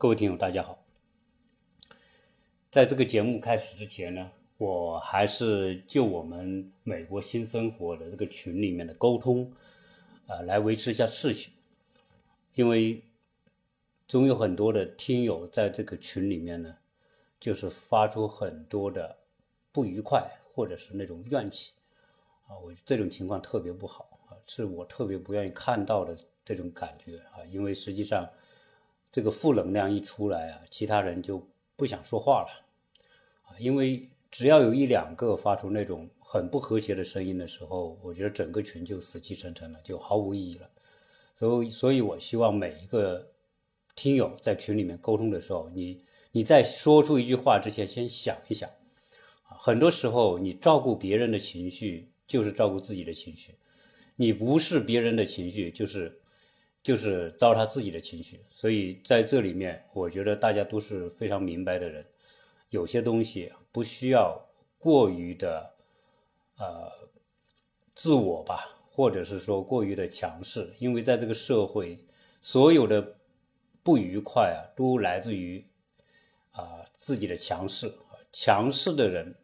各位听友，大家好。在这个节目开始之前呢，我还是就我们美国新生活的这个群里面的沟通，呃，来维持一下秩序。因为总有很多的听友在这个群里面呢，就是发出很多的不愉快或者是那种怨气啊，我这种情况特别不好啊，是我特别不愿意看到的这种感觉啊，因为实际上。这个负能量一出来啊，其他人就不想说话了，啊，因为只要有一两个发出那种很不和谐的声音的时候，我觉得整个群就死气沉沉了，就毫无意义了。所以，所以我希望每一个听友在群里面沟通的时候，你你在说出一句话之前，先想一想，啊，很多时候你照顾别人的情绪，就是照顾自己的情绪，你无视别人的情绪，就是。就是糟蹋自己的情绪，所以在这里面，我觉得大家都是非常明白的人。有些东西不需要过于的呃自我吧，或者是说过于的强势，因为在这个社会，所有的不愉快啊，都来自于啊自己的强势。强势的人，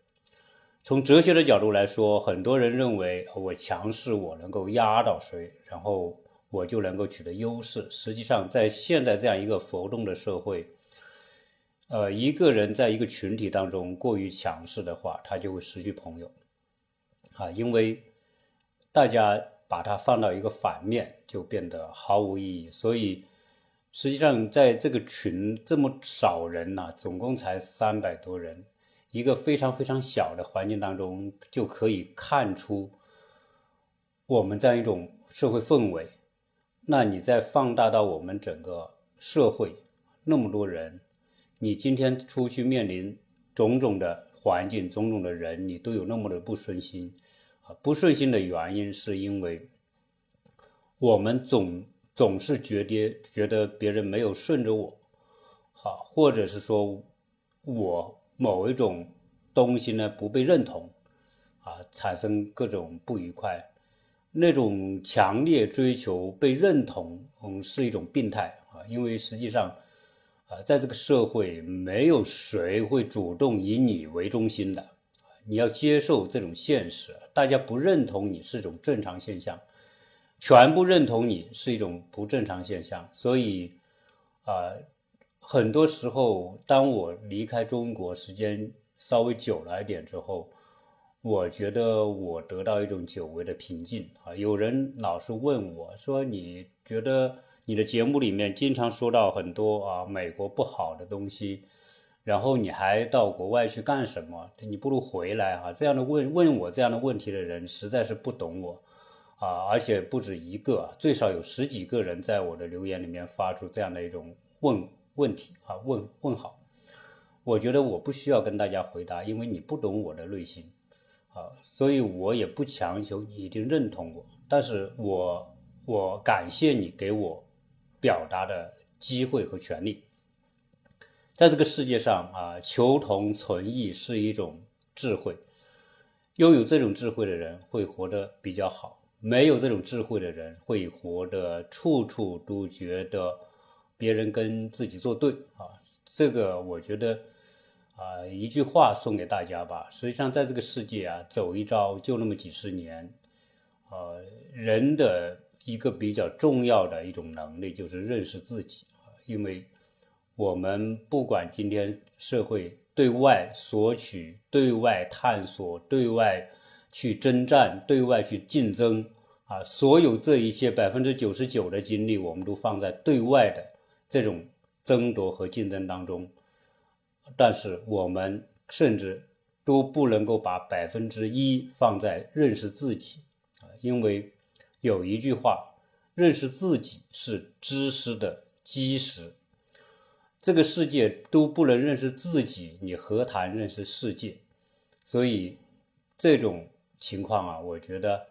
从哲学的角度来说，很多人认为我强势，我能够压倒谁，然后。我就能够取得优势。实际上，在现在这样一个浮动的社会，呃，一个人在一个群体当中过于强势的话，他就会失去朋友，啊，因为大家把它放到一个反面，就变得毫无意义。所以，实际上在这个群这么少人呐，总共才三百多人，一个非常非常小的环境当中，就可以看出我们这样一种社会氛围。那你再放大到我们整个社会，那么多人，你今天出去面临种种的环境、种种的人，你都有那么的不顺心，啊，不顺心的原因是因为我们总总是觉得觉得别人没有顺着我，好，或者是说我某一种东西呢不被认同，啊，产生各种不愉快。那种强烈追求被认同，嗯，是一种病态啊，因为实际上，啊，在这个社会，没有谁会主动以你为中心的，你要接受这种现实，大家不认同你是一种正常现象，全部认同你是一种不正常现象，所以，啊，很多时候，当我离开中国时间稍微久了一点之后。我觉得我得到一种久违的平静啊！有人老是问我说：“你觉得你的节目里面经常说到很多啊美国不好的东西，然后你还到国外去干什么？你不如回来哈！”这样的问问我这样的问题的人实在是不懂我啊！而且不止一个，最少有十几个人在我的留言里面发出这样的一种问问题啊问问好。我觉得我不需要跟大家回答，因为你不懂我的内心。啊，所以我也不强求你一定认同我，但是我我感谢你给我表达的机会和权利。在这个世界上啊，求同存异是一种智慧，拥有这种智慧的人会活得比较好，没有这种智慧的人会活得处处都觉得别人跟自己作对啊。这个我觉得。啊，一句话送给大家吧。实际上，在这个世界啊，走一遭就那么几十年。呃，人的一个比较重要的一种能力就是认识自己。因为我们不管今天社会对外索取、对外探索、对外去征战、对外去竞争啊，所有这一切百分之九十九的精力，我们都放在对外的这种争夺和竞争当中。但是我们甚至都不能够把百分之一放在认识自己啊，因为有一句话，认识自己是知识的基石。这个世界都不能认识自己，你何谈认识世界？所以这种情况啊，我觉得，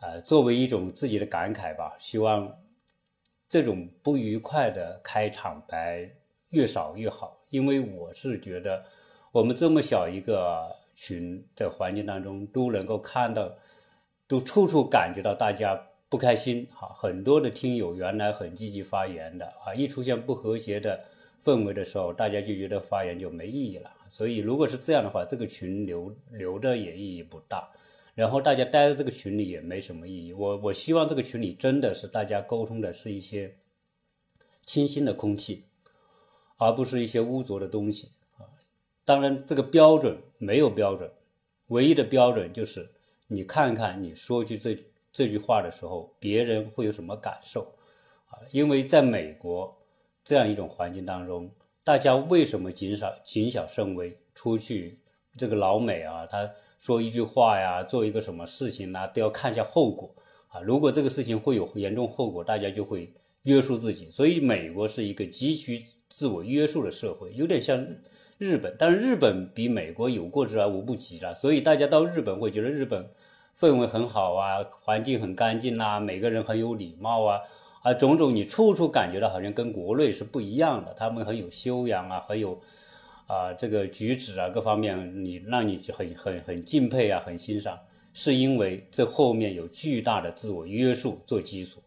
呃，作为一种自己的感慨吧，希望这种不愉快的开场白越少越好。因为我是觉得，我们这么小一个群的环境当中，都能够看到，都处处感觉到大家不开心哈。很多的听友原来很积极发言的啊，一出现不和谐的氛围的时候，大家就觉得发言就没意义了。所以如果是这样的话，这个群留留着也意义不大。然后大家待在这个群里也没什么意义。我我希望这个群里真的是大家沟通的是一些清新的空气，而不是一些污浊的东西啊。当然，这个标准没有标准，唯一的标准就是你看看你说句这这句话的时候，别人会有什么感受啊？因为在美国。这样一种环境当中，大家为什么谨少谨小慎微？出去这个老美啊，他说一句话呀，做一个什么事情呢，都要看一下后果啊。如果这个事情会有严重后果，大家就会约束自己。所以，美国是一个极其自我约束的社会，有点像日本。但是日本比美国有过之而无不及了。所以大家到日本会觉得日本氛围很好啊，环境很干净呐，每个人很有礼貌啊。啊，种种你处处感觉到好像跟国内是不一样的，他们很有修养啊，很有啊这个举止啊各方面，你让你很很很敬佩啊，很欣赏，是因为这后面有巨大的自我约束做基础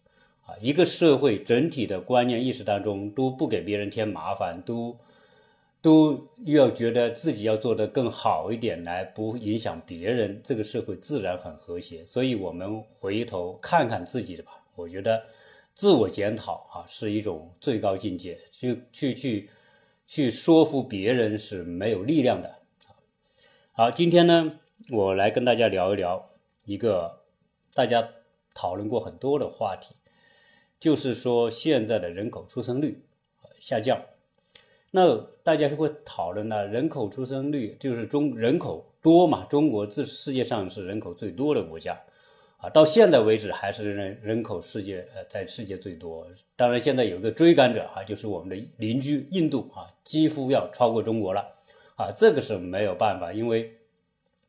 一个社会整体的观念意识当中都不给别人添麻烦，都都要觉得自己要做得更好一点来不影响别人，这个社会自然很和谐。所以我们回头看看自己的吧，我觉得。自我检讨啊，是一种最高境界。去去去，去说服别人是没有力量的。好，今天呢，我来跟大家聊一聊一个大家讨论过很多的话题，就是说现在的人口出生率下降。那大家就会讨论呢，人口出生率就是中人口多嘛？中国自世界上是人口最多的国家。啊，到现在为止还是人人口世界呃在世界最多。当然，现在有一个追赶者啊，就是我们的邻居印度啊，几乎要超过中国了。啊，这个是没有办法，因为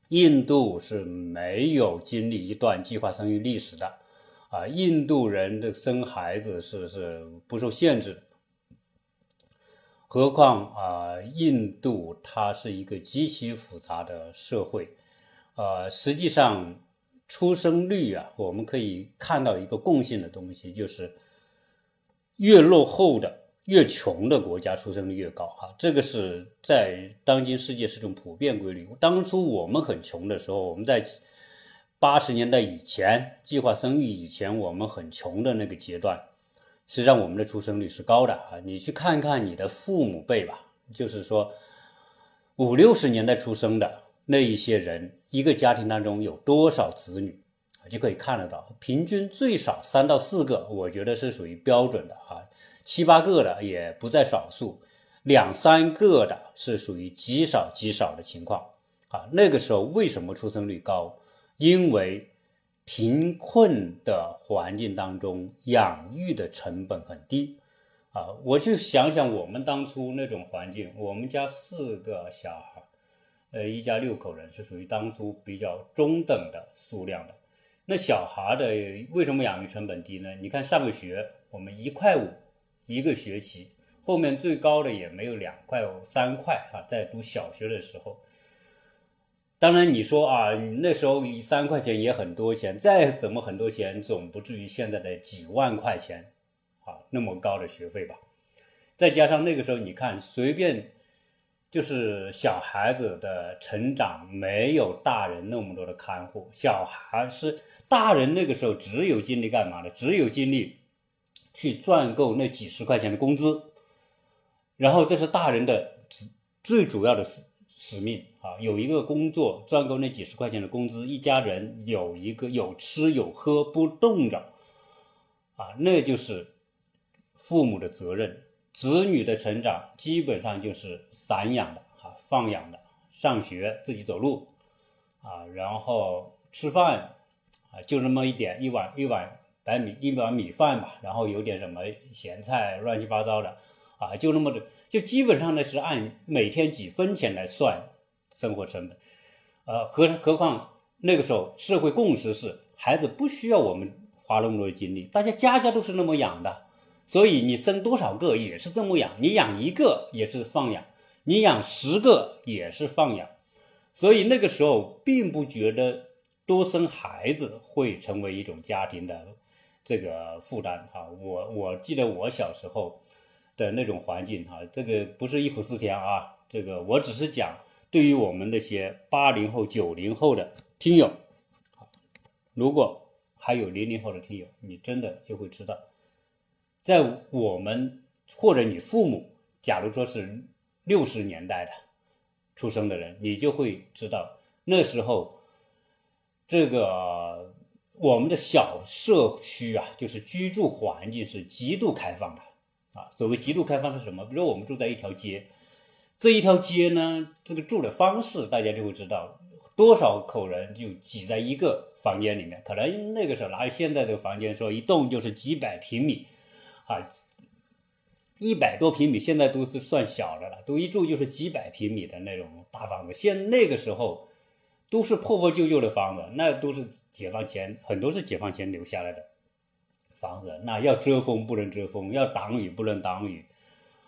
印度是没有经历一段计划生育历史的。啊，印度人的生孩子是是不受限制的。何况啊，印度它是一个极其复杂的社会。呃，实际上。出生率啊，我们可以看到一个共性的东西，就是越落后的、越穷的国家出生率越高。哈，这个是在当今世界是种普遍规律。当初我们很穷的时候，我们在八十年代以前，计划生育以前，我们很穷的那个阶段，实际上我们的出生率是高的啊。你去看看你的父母辈吧，就是说五六十年代出生的。那一些人，一个家庭当中有多少子女，就可以看得到。平均最少三到四个，我觉得是属于标准的啊。七八个的也不在少数，两三个的是属于极少极少的情况啊。那个时候为什么出生率高？因为贫困的环境当中，养育的成本很低啊。我就想想我们当初那种环境，我们家四个小孩。呃，一家六口人是属于当初比较中等的数量的。那小孩的为什么养育成本低呢？你看上个学我们一块五一个学期，后面最高的也没有两块五三块啊，在读小学的时候。当然你说啊，那时候三块钱也很多钱，再怎么很多钱，总不至于现在的几万块钱啊那么高的学费吧？再加上那个时候你看随便。就是小孩子的成长没有大人那么多的看护，小孩是大人那个时候只有精力干嘛呢？只有精力去赚够那几十块钱的工资，然后这是大人的最主要的使命啊！有一个工作赚够那几十块钱的工资，一家人有一个有吃有喝不冻着啊，那就是父母的责任。子女的成长基本上就是散养的啊，放养的，上学自己走路啊，然后吃饭啊，就那么一点一碗一碗白米一碗米饭吧，然后有点什么咸菜乱七八糟的啊，就那么的，就基本上呢是按每天几分钱来算生活成本，呃，何何况那个时候社会共识是孩子不需要我们花那么多精力，大家家家都是那么养的。所以你生多少个也是这么养，你养一个也是放养，你养十个也是放养。所以那个时候并不觉得多生孩子会成为一种家庭的这个负担哈。我我记得我小时候的那种环境哈，这个不是忆苦思甜啊，这个我只是讲对于我们那些八零后、九零后的听友，如果还有零零后的听友，你真的就会知道，在我们或者你父母，假如说是六十年代的出生的人，你就会知道那时候这个我们的小社区啊，就是居住环境是极度开放的。啊，所谓极度开放是什么？比如说我们住在一条街，这一条街呢，这个住的方式大家就会知道，多少口人就挤在一个房间里面。可能那个时候哪有现在这个房间说一栋就是几百平米，啊，一百多平米现在都是算小的了，都一住就是几百平米的那种大房子。现那个时候都是破破旧旧的房子，那都是解放前很多是解放前留下来的。房子那要遮风不能遮风，要挡雨不能挡雨，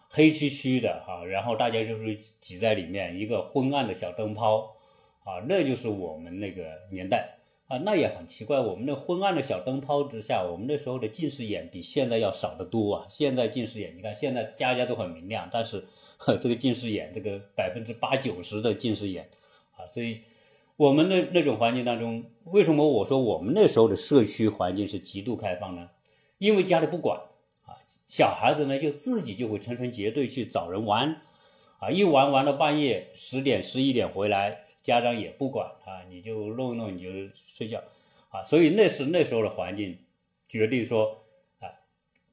黑黢黢的哈，然后大家就是挤在里面，一个昏暗的小灯泡啊，那就是我们那个年代啊，那也很奇怪，我们那昏暗的小灯泡之下，我们那时候的近视眼比现在要少得多啊。现在近视眼，你看现在家家都很明亮，但是呵这个近视眼，这个百分之八九十的近视眼啊，所以我们的那种环境当中，为什么我说我们那时候的社区环境是极度开放呢？因为家里不管啊，小孩子呢就自己就会成群结队去找人玩，啊，一玩玩到半夜十点十一点回来，家长也不管啊，你就弄一弄你就睡觉，啊，所以那是那时候的环境决定说啊，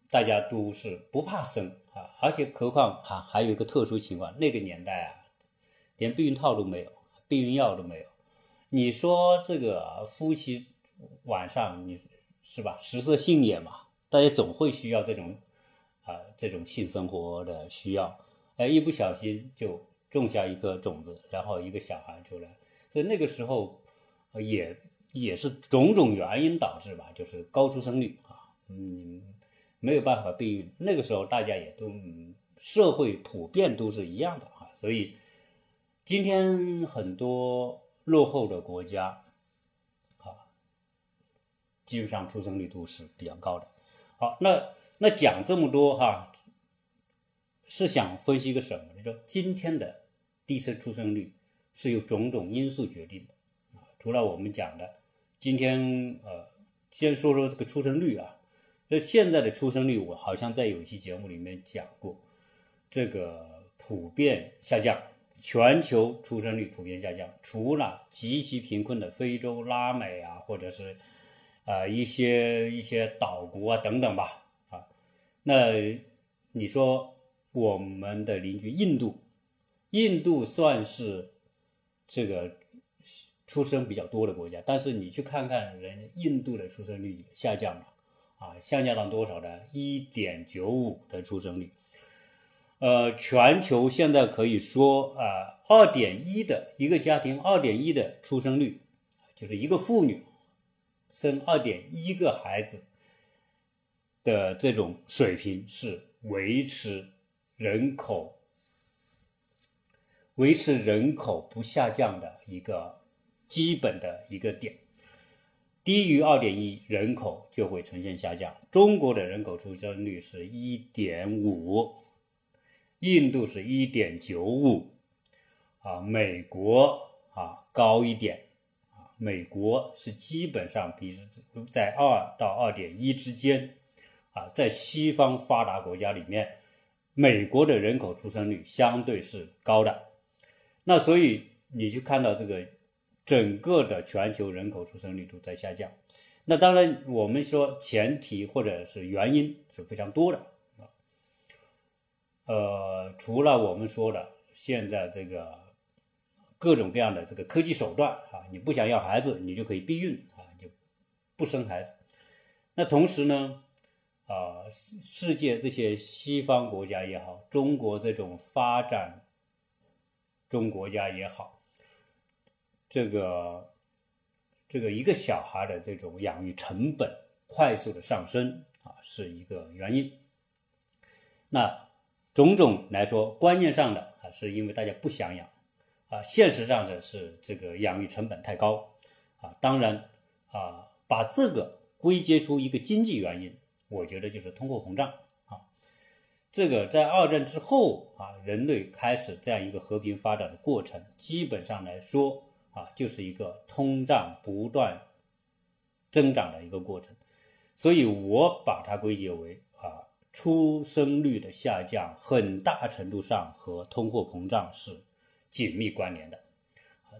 大家都是不怕生啊，而且何况啊还有一个特殊情况，那个年代啊，连避孕套都没有，避孕药都没有，你说这个夫妻晚上你是吧，食色性也嘛。大家总会需要这种，啊，这种性生活的需要，哎，一不小心就种下一颗种子，然后一个小孩出来，所以那个时候，也也是种种原因导致吧，就是高出生率啊，嗯，没有办法避孕，那个时候大家也都社会普遍都是一样的啊，所以今天很多落后的国家，啊，基本上出生率都是比较高的。好，那那讲这么多哈，是想分析一个什么？就说今天的低生出生率是由种种因素决定的啊。除了我们讲的，今天呃，先说说这个出生率啊。那现在的出生率，我好像在有期节目里面讲过，这个普遍下降，全球出生率普遍下降，除了极其贫困的非洲、拉美啊，或者是。啊，一些一些岛国啊，等等吧，啊，那你说我们的邻居印度，印度算是这个出生比较多的国家，但是你去看看人印度的出生率下降了，啊，下降到多少呢？一点九五的出生率，呃，全球现在可以说啊，二点一的一个家庭，二点一的出生率，就是一个妇女。生二点一个孩子的这种水平是维持人口维持人口不下降的一个基本的一个点，低于二点一人口就会呈现下降。中国的人口出生率是一点五，印度是一点九五，啊，美国啊高一点。美国是基本上比在二到二点一之间，啊，在西方发达国家里面，美国的人口出生率相对是高的。那所以你就看到这个整个的全球人口出生率都在下降。那当然，我们说前提或者是原因是非常多的啊。呃，除了我们说的现在这个。各种各样的这个科技手段啊，你不想要孩子，你就可以避孕啊，就不生孩子。那同时呢，啊，世界这些西方国家也好，中国这种发展中国家也好，这个这个一个小孩的这种养育成本快速的上升啊，是一个原因。那种种来说，观念上的啊，是因为大家不想养。啊，现实上的是这个养育成本太高，啊，当然啊，把这个归结出一个经济原因，我觉得就是通货膨胀啊。这个在二战之后啊，人类开始这样一个和平发展的过程，基本上来说啊，就是一个通胀不断增长的一个过程。所以我把它归结为啊，出生率的下降很大程度上和通货膨胀是紧密关联的。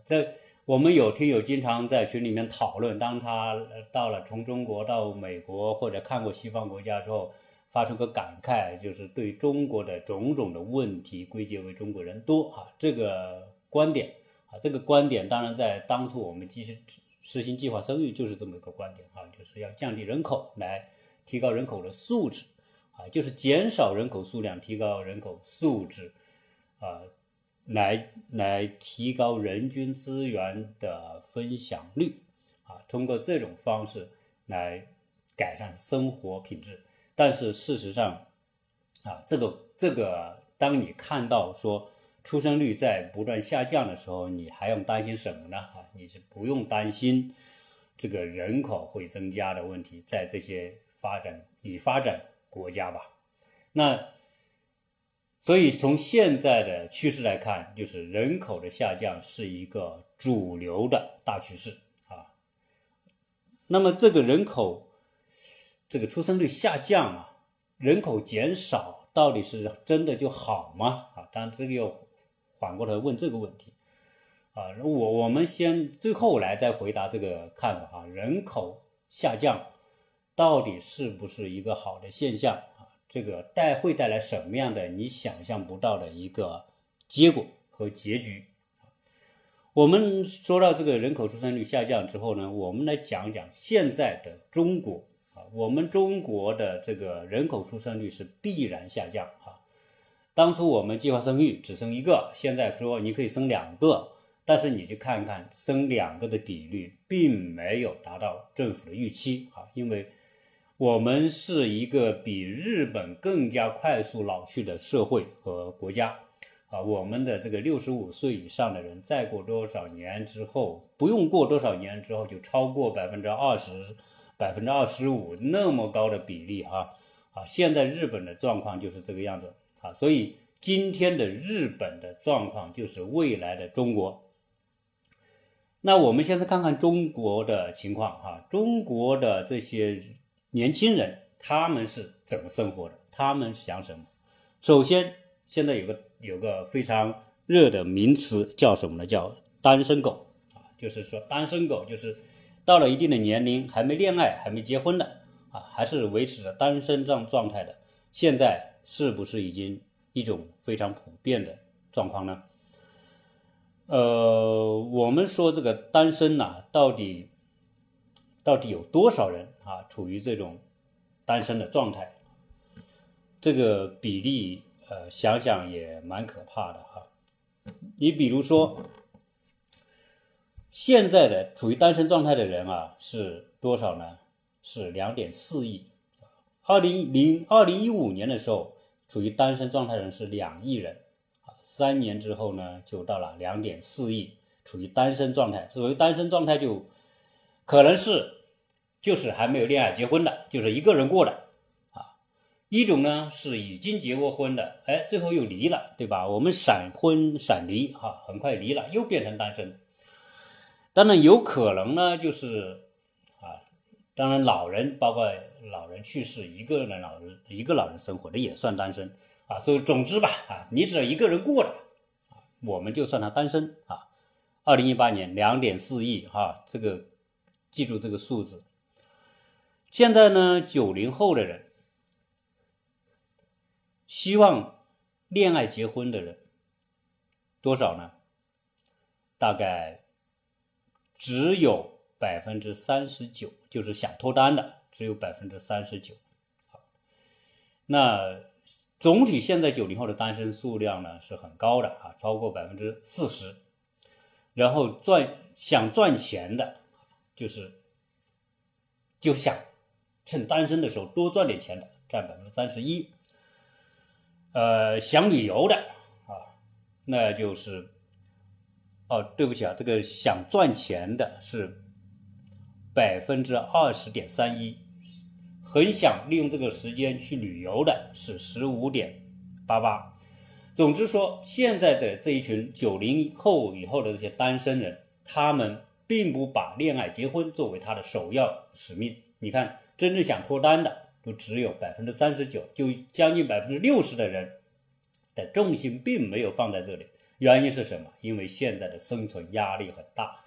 在我们有听友经常在群里面讨论，当他到了从中国到美国或者看过西方国家之后，发出个感慨，就是对中国的种种的问题归结为中国人多啊，这个观点啊，这个观点当然在当初我们继续。实行计划生育就是这么一个观点啊，就是要降低人口来提高人口的素质啊，就是减少人口数量，提高人口素质啊，来来提高人均资源的分享率啊，通过这种方式来改善生活品质。但是事实上啊，这个这个，当你看到说。出生率在不断下降的时候，你还用担心什么呢？啊，你是不用担心这个人口会增加的问题，在这些发展已发展国家吧。那所以从现在的趋势来看，就是人口的下降是一个主流的大趋势啊。那么这个人口这个出生率下降啊，人口减少到底是真的就好吗？啊，当然这个又。反过来问这个问题，啊，我我们先最后来再回答这个看法哈，人口下降到底是不是一个好的现象？这个带会带来什么样的你想象不到的一个结果和结局？我们说到这个人口出生率下降之后呢，我们来讲讲现在的中国啊，我们中国的这个人口出生率是必然下降啊。当初我们计划生育只生一个，现在说你可以生两个，但是你去看看生两个的比率，并没有达到政府的预期啊，因为我们是一个比日本更加快速老去的社会和国家啊，我们的这个六十五岁以上的人，再过多少年之后，不用过多少年之后就超过百分之二十、百分之二十五那么高的比例啊啊，现在日本的状况就是这个样子。啊，所以今天的日本的状况就是未来的中国。那我们现在看看中国的情况哈，中国的这些年轻人他们是怎么生活的？他们想什么？首先，现在有个有个非常热的名词叫什么呢？叫单身狗啊，就是说单身狗就是到了一定的年龄还没恋爱、还没结婚的啊，还是维持着单身状状态的，现在。是不是已经一种非常普遍的状况呢？呃，我们说这个单身呐，到底到底有多少人啊处于这种单身的状态？这个比例呃，想想也蛮可怕的哈。你比如说，现在的处于单身状态的人啊，是多少呢？是两点四亿。二零零二零一五年的时候，处于单身状态的人是两亿人，啊，三年之后呢，就到了两点四亿，处于单身状态。所谓单身状态，就可能是就是还没有恋爱结婚的，就是一个人过的，啊，一种呢是已经结过婚的，哎，最后又离了，对吧？我们闪婚闪离，哈，很快离了，又变成单身。当然有可能呢，就是啊，当然老人包括。老人去世，一个人老人一个老人生活的也算单身啊。所以总之吧，啊，你只要一个人过了，我们就算他单身啊。二零一八年两点四亿哈，这个记住这个数字。现在呢，九零后的人希望恋爱结婚的人多少呢？大概只有百分之三十九，就是想脱单的。只有百分之三十九，好，那总体现在九零后的单身数量呢是很高的啊，超过百分之四十。然后赚想赚钱的，就是就想趁单身的时候多赚点钱的，占百分之三十一。呃，想旅游的啊，那就是哦，对不起啊，这个想赚钱的是百分之二十点三一。很想利用这个时间去旅游的是十五点八八。总之说，现在的这一群九零后以后的这些单身人，他们并不把恋爱结婚作为他的首要使命。你看，真正想脱单的，都只有百分之三十九，就将近百分之六十的人的重心并没有放在这里。原因是什么？因为现在的生存压力很大。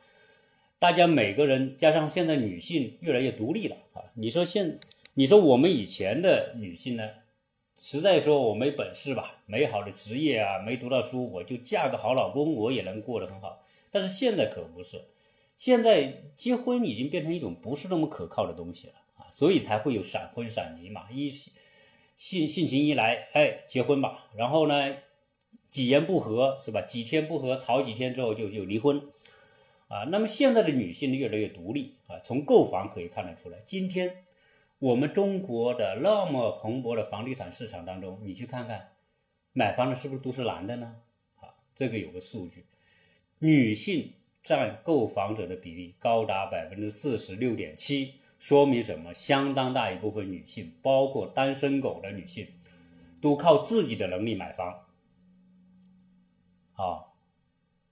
大家每个人加上现在女性越来越独立了啊！你说现，你说我们以前的女性呢，实在说我没本事吧，没好的职业啊，没读到书，我就嫁个好老公，我也能过得很好。但是现在可不是，现在结婚已经变成一种不是那么可靠的东西了，所以才会有闪婚闪离嘛。一性性情一来，哎，结婚吧，然后呢，几言不合是吧？几天不合，吵几天之后就就离婚。啊，那么现在的女性越来越独立啊，从购房可以看得出来。今天我们中国的那么蓬勃的房地产市场当中，你去看看，买房的是不是都是男的呢？啊，这个有个数据，女性占购房者的比例高达百分之四十六点七，说明什么？相当大一部分女性，包括单身狗的女性，都靠自己的能力买房。啊，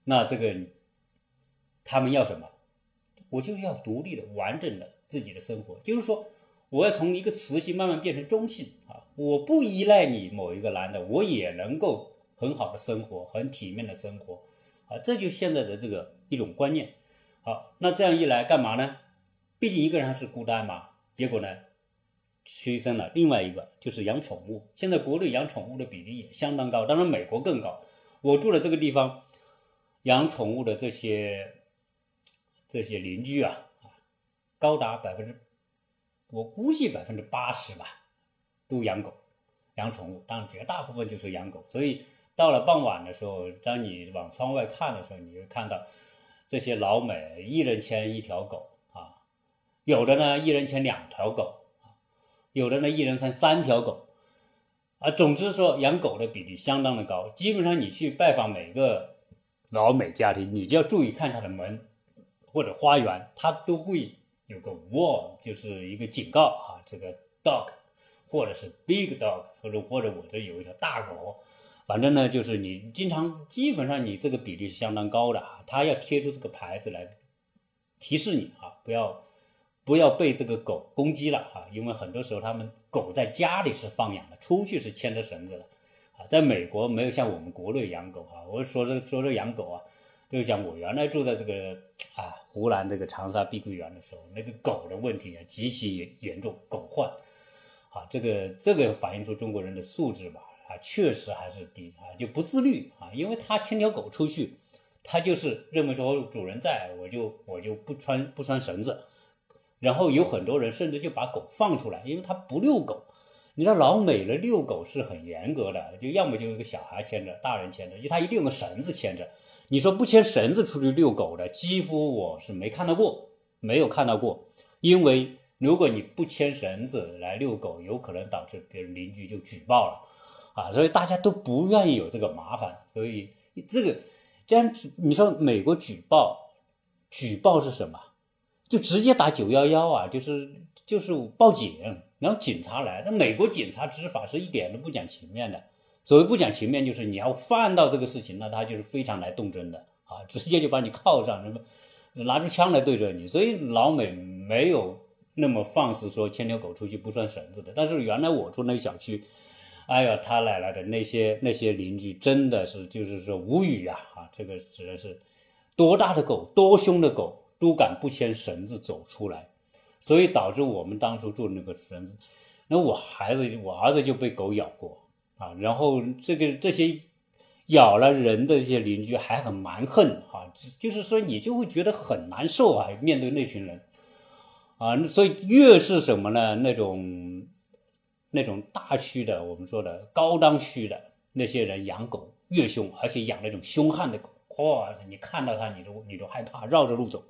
那这个。他们要什么？我就是要独立的、完整的自己的生活。就是说，我要从一个雌性慢慢变成中性啊！我不依赖你某一个男的，我也能够很好的生活，很体面的生活啊！这就现在的这个一种观念。好，那这样一来干嘛呢？毕竟一个人是孤单嘛。结果呢，催生了另外一个，就是养宠物。现在国内养宠物的比例也相当高，当然美国更高。我住的这个地方，养宠物的这些。这些邻居啊，高达百分之，我估计百分之八十吧，都养狗，养宠物。当然，绝大部分就是养狗。所以到了傍晚的时候，当你往窗外看的时候，你会看到这些老美一人牵一条狗，有的呢一人牵两条狗，有的呢一人牵三条狗啊。总之说，养狗的比例相当的高。基本上你去拜访每个老美家庭，你就要注意看他的门。或者花园，它都会有个 wall，就是一个警告啊，这个 dog，或者是 big dog，或者或者我这有一条大狗，反正呢，就是你经常基本上你这个比例是相当高的啊，它要贴出这个牌子来提示你啊，不要不要被这个狗攻击了啊，因为很多时候他们狗在家里是放养的，出去是牵着绳子的啊，在美国没有像我们国内养狗啊，我说这说这养狗啊。就讲我原来住在这个啊湖南这个长沙碧桂园的时候，那个狗的问题啊极其严严重，狗患，啊这个这个反映出中国人的素质吧啊确实还是低啊就不自律啊，因为他牵条狗出去，他就是认为说主人在我就我就不穿不穿绳子，然后有很多人甚至就把狗放出来，因为他不遛狗，你知道老美的遛狗是很严格的，就要么就一个小孩牵着，大人牵着，就他一定用个绳子牵着。你说不牵绳子出去遛狗的，几乎我是没看到过，没有看到过。因为如果你不牵绳子来遛狗，有可能导致别人邻居就举报了，啊，所以大家都不愿意有这个麻烦。所以这个，这样你说美国举报，举报是什么？就直接打九幺幺啊，就是就是报警，然后警察来。那美国警察执法是一点都不讲情面的。所谓不讲情面，就是你要犯到这个事情，那他就是非常来动真的啊，直接就把你铐上，什么拿出枪来对着你。所以老美没有那么放肆说牵条狗出去不拴绳子的。但是原来我住那个小区，哎呀，他奶奶的那些那些邻居真的是就是说无语呀啊，这个指的是多大的狗，多凶的狗都敢不牵绳子走出来，所以导致我们当初住那个绳子，那我孩子我儿子就被狗咬过。啊，然后这个这些咬了人的这些邻居还很蛮横啊，就是说你就会觉得很难受啊，面对那群人啊，所以越是什么呢？那种那种大区的，我们说的高档区的那些人养狗越凶，而且养那种凶悍的狗，哇塞，你看到它你都你都害怕，绕着路走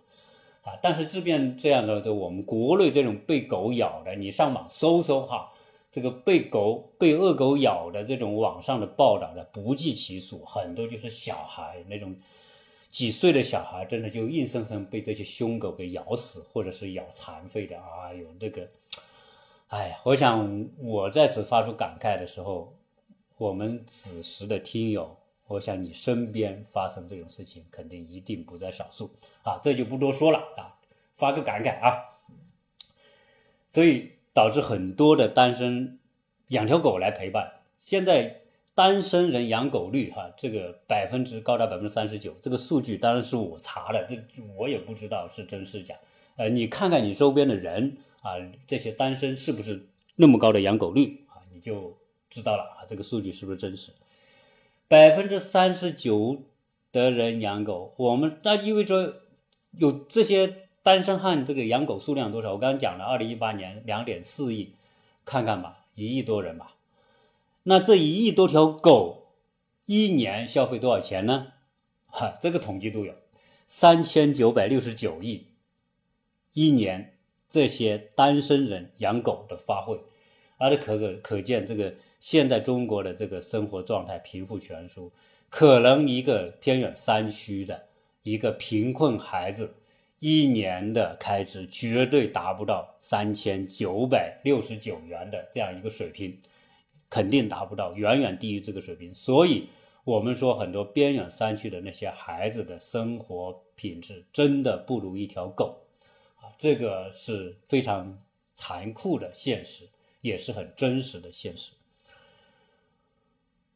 啊。但是这边这样的，就我们国内这种被狗咬的，你上网搜搜哈。这个被狗被恶狗咬的这种网上的报道的不计其数，很多就是小孩那种几岁的小孩，真的就硬生生被这些凶狗给咬死，或者是咬残废的。哎呦，这个，哎呀，我想我在此发出感慨的时候，我们此时的听友，我想你身边发生这种事情，肯定一定不在少数啊，这就不多说了啊，发个感慨啊。所以导致很多的单身养条狗来陪伴。现在单身人养狗率哈，这个百分之高达百分之三十九，这个数据当然是我查的，这我也不知道是真是假。呃，你看看你周边的人啊，这些单身是不是那么高的养狗率啊，你就知道了啊，这个数据是不是真实？百分之三十九的人养狗，我们那意味着有这些。单身汉这个养狗数量多少？我刚刚讲了，二零一八年两点四亿，看看吧，一亿多人吧。那这一亿多条狗，一年消费多少钱呢？哈，这个统计都有，三千九百六十九亿。一年这些单身人养狗的花费，而且可可可见这个现在中国的这个生活状态贫富悬殊，可能一个偏远山区的一个贫困孩子。一年的开支绝对达不到三千九百六十九元的这样一个水平，肯定达不到，远远低于这个水平。所以，我们说很多边远山区的那些孩子的生活品质真的不如一条狗，啊，这个是非常残酷的现实，也是很真实的现实。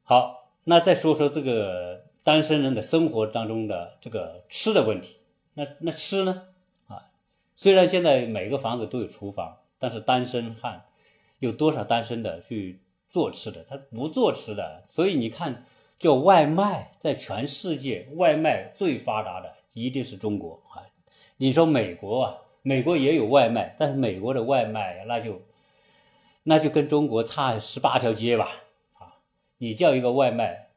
好，那再说说这个单身人的生活当中的这个吃的问题。那那吃呢？啊，虽然现在每个房子都有厨房，但是单身汉有多少单身的去做吃的？他不做吃的，所以你看，叫外卖，在全世界外卖最发达的一定是中国啊。你说美国啊，美国也有外卖，但是美国的外卖那就那就跟中国差十八条街吧啊！你叫一个外卖。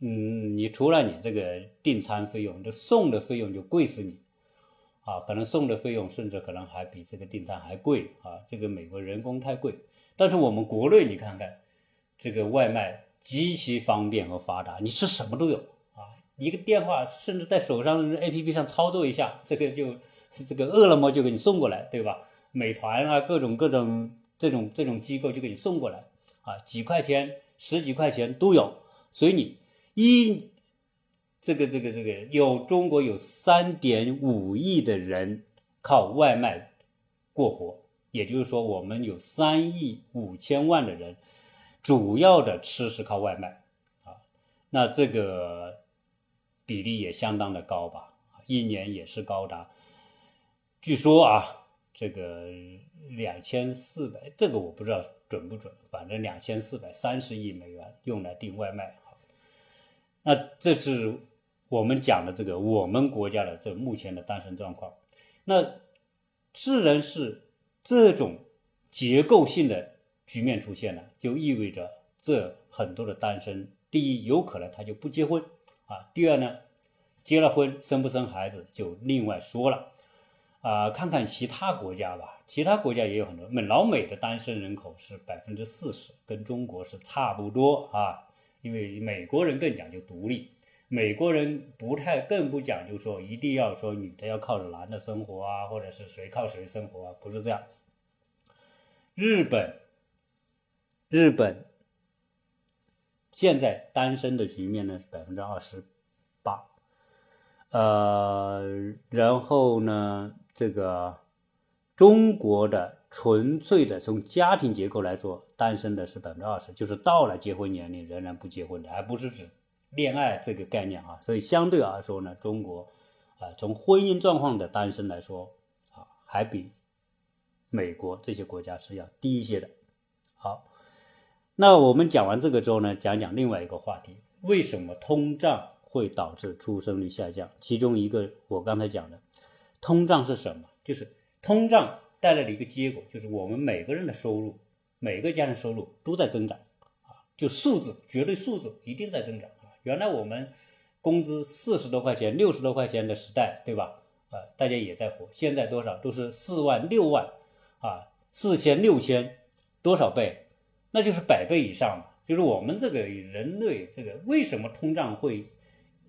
嗯，你除了你这个订餐费用，这送的费用就贵死你，啊，可能送的费用甚至可能还比这个订餐还贵啊。这个美国人工太贵，但是我们国内你看看，这个外卖极其方便和发达，你吃什么都有啊，一个电话甚至在手上 A P P 上操作一下，这个就这个饿了么就给你送过来，对吧？美团啊，各种各种这种这种机构就给你送过来啊，几块钱、十几块钱都有，所以你。一，这个这个这个有中国有三点五亿的人靠外卖过活，也就是说，我们有三亿五千万的人主要的吃是靠外卖啊，那这个比例也相当的高吧？一年也是高达，据说啊，这个两千四百，这个我不知道准不准，反正两千四百三十亿美元用来订外卖。好那这是我们讲的这个我们国家的这目前的单身状况。那自然是这种结构性的局面出现了，就意味着这很多的单身，第一有可能他就不结婚啊，第二呢，结了婚生不生孩子就另外说了啊。看看其他国家吧，其他国家也有很多，美老美的单身人口是百分之四十，跟中国是差不多啊。因为美国人更讲究独立，美国人不太更不讲究说一定要说女的要靠着男的生活啊，或者是谁靠谁生活啊，不是这样。日本，日本现在单身的局面呢百分之二十八，呃，然后呢，这个中国的。纯粹的从家庭结构来说，单身的是百分之二十，就是到了结婚年龄仍然不结婚的，而不是指恋爱这个概念啊。所以相对来说呢，中国啊从婚姻状况的单身来说啊，还比美国这些国家是要低一些的。好，那我们讲完这个之后呢，讲讲另外一个话题：为什么通胀会导致出生率下降？其中一个我刚才讲的，通胀是什么？就是通胀。带来的一个结果就是我们每个人的收入，每个家庭收入都在增长，啊，就数字绝对数字一定在增长。原来我们工资四十多块钱、六十多块钱的时代，对吧？啊，大家也在活。现在多少都是四万、六万，啊，四千、六千，多少倍？那就是百倍以上嘛。就是我们这个人类这个为什么通胀会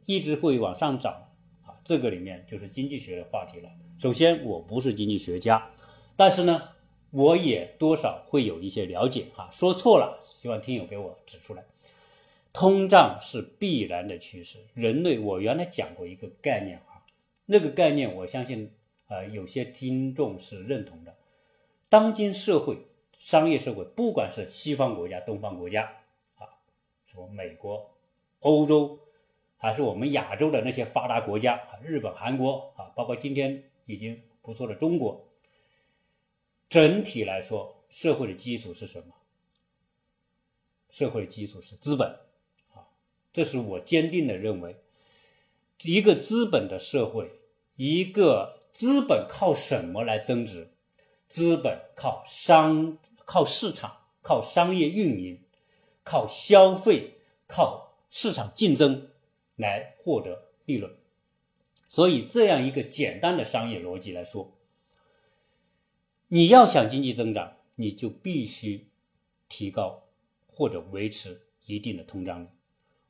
一直会往上涨啊？这个里面就是经济学的话题了。首先，我不是经济学家。但是呢，我也多少会有一些了解哈，说错了，希望听友给我指出来。通胀是必然的趋势。人类，我原来讲过一个概念啊，那个概念我相信啊，有些听众是认同的。当今社会，商业社会，不管是西方国家、东方国家啊，什么美国、欧洲，还是我们亚洲的那些发达国家，日本、韩国啊，包括今天已经不错的中国，整体来说，社会的基础是什么？社会的基础是资本。啊这是我坚定的认为，一个资本的社会，一个资本靠什么来增值？资本靠商、靠市场、靠商业运营、靠消费、靠市场竞争来获得利润。所以，这样一个简单的商业逻辑来说，你要想经济增长，你就必须提高或者维持一定的通胀率。